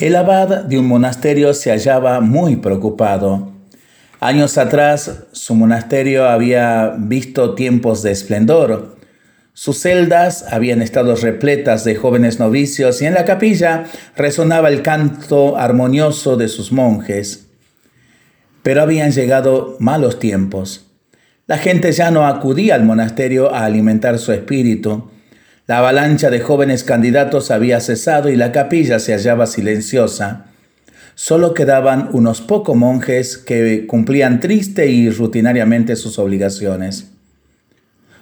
El abad de un monasterio se hallaba muy preocupado. Años atrás su monasterio había visto tiempos de esplendor. Sus celdas habían estado repletas de jóvenes novicios y en la capilla resonaba el canto armonioso de sus monjes. Pero habían llegado malos tiempos. La gente ya no acudía al monasterio a alimentar su espíritu. La avalancha de jóvenes candidatos había cesado y la capilla se hallaba silenciosa. Solo quedaban unos pocos monjes que cumplían triste y rutinariamente sus obligaciones.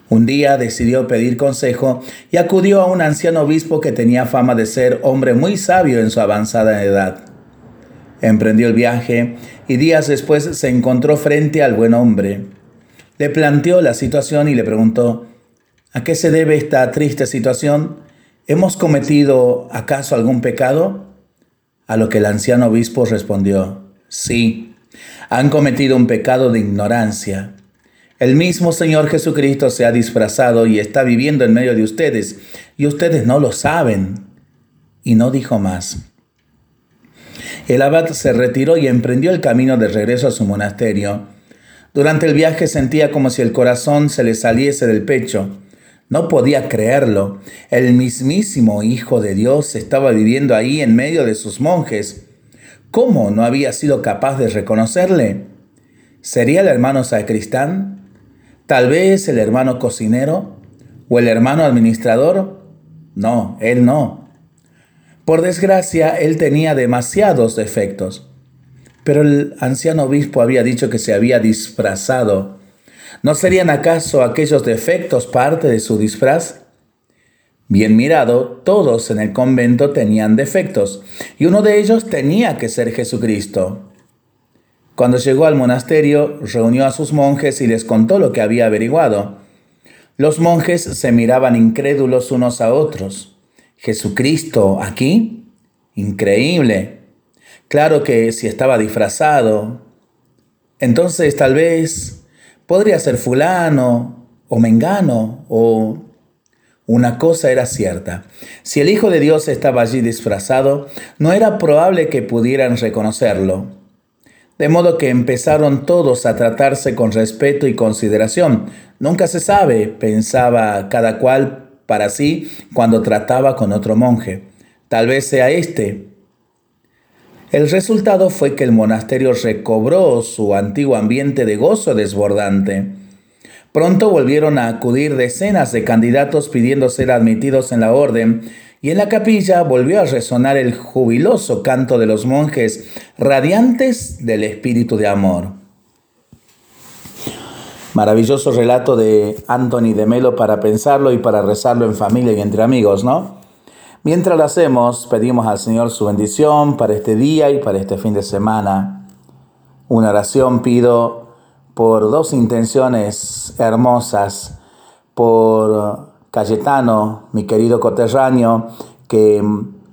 Un día decidió pedir consejo y acudió a un anciano obispo que tenía fama de ser hombre muy sabio en su avanzada edad. Emprendió el viaje y días después se encontró frente al buen hombre. Le planteó la situación y le preguntó, ¿A qué se debe esta triste situación? ¿Hemos cometido acaso algún pecado? A lo que el anciano obispo respondió, sí, han cometido un pecado de ignorancia. El mismo Señor Jesucristo se ha disfrazado y está viviendo en medio de ustedes, y ustedes no lo saben. Y no dijo más. El abad se retiró y emprendió el camino de regreso a su monasterio. Durante el viaje sentía como si el corazón se le saliese del pecho. No podía creerlo. El mismísimo Hijo de Dios estaba viviendo ahí en medio de sus monjes. ¿Cómo no había sido capaz de reconocerle? ¿Sería el hermano sacristán? ¿Tal vez el hermano cocinero? ¿O el hermano administrador? No, él no. Por desgracia, él tenía demasiados defectos. Pero el anciano obispo había dicho que se había disfrazado ¿No serían acaso aquellos defectos parte de su disfraz? Bien mirado, todos en el convento tenían defectos, y uno de ellos tenía que ser Jesucristo. Cuando llegó al monasterio, reunió a sus monjes y les contó lo que había averiguado. Los monjes se miraban incrédulos unos a otros. ¿Jesucristo aquí? Increíble. Claro que si estaba disfrazado. Entonces tal vez Podría ser fulano o mengano o... Una cosa era cierta. Si el Hijo de Dios estaba allí disfrazado, no era probable que pudieran reconocerlo. De modo que empezaron todos a tratarse con respeto y consideración. Nunca se sabe, pensaba cada cual para sí cuando trataba con otro monje. Tal vez sea este, el resultado fue que el monasterio recobró su antiguo ambiente de gozo desbordante. Pronto volvieron a acudir decenas de candidatos pidiendo ser admitidos en la orden, y en la capilla volvió a resonar el jubiloso canto de los monjes radiantes del espíritu de amor. Maravilloso relato de Anthony de Melo para pensarlo y para rezarlo en familia y entre amigos, ¿no? Mientras lo hacemos, pedimos al Señor su bendición para este día y para este fin de semana. Una oración pido por dos intenciones hermosas, por Cayetano, mi querido coterráneo, que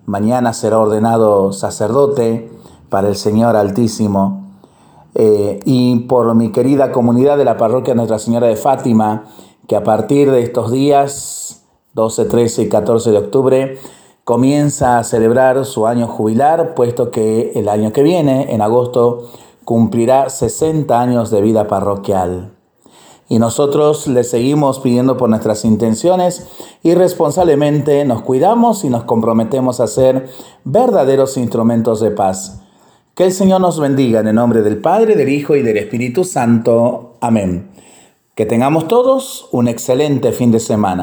mañana será ordenado sacerdote para el Señor Altísimo, eh, y por mi querida comunidad de la parroquia Nuestra Señora de Fátima, que a partir de estos días, 12, 13 y 14 de octubre, comienza a celebrar su año jubilar, puesto que el año que viene, en agosto, cumplirá 60 años de vida parroquial. Y nosotros le seguimos pidiendo por nuestras intenciones y responsablemente nos cuidamos y nos comprometemos a ser verdaderos instrumentos de paz. Que el Señor nos bendiga en el nombre del Padre, del Hijo y del Espíritu Santo. Amén. Que tengamos todos un excelente fin de semana.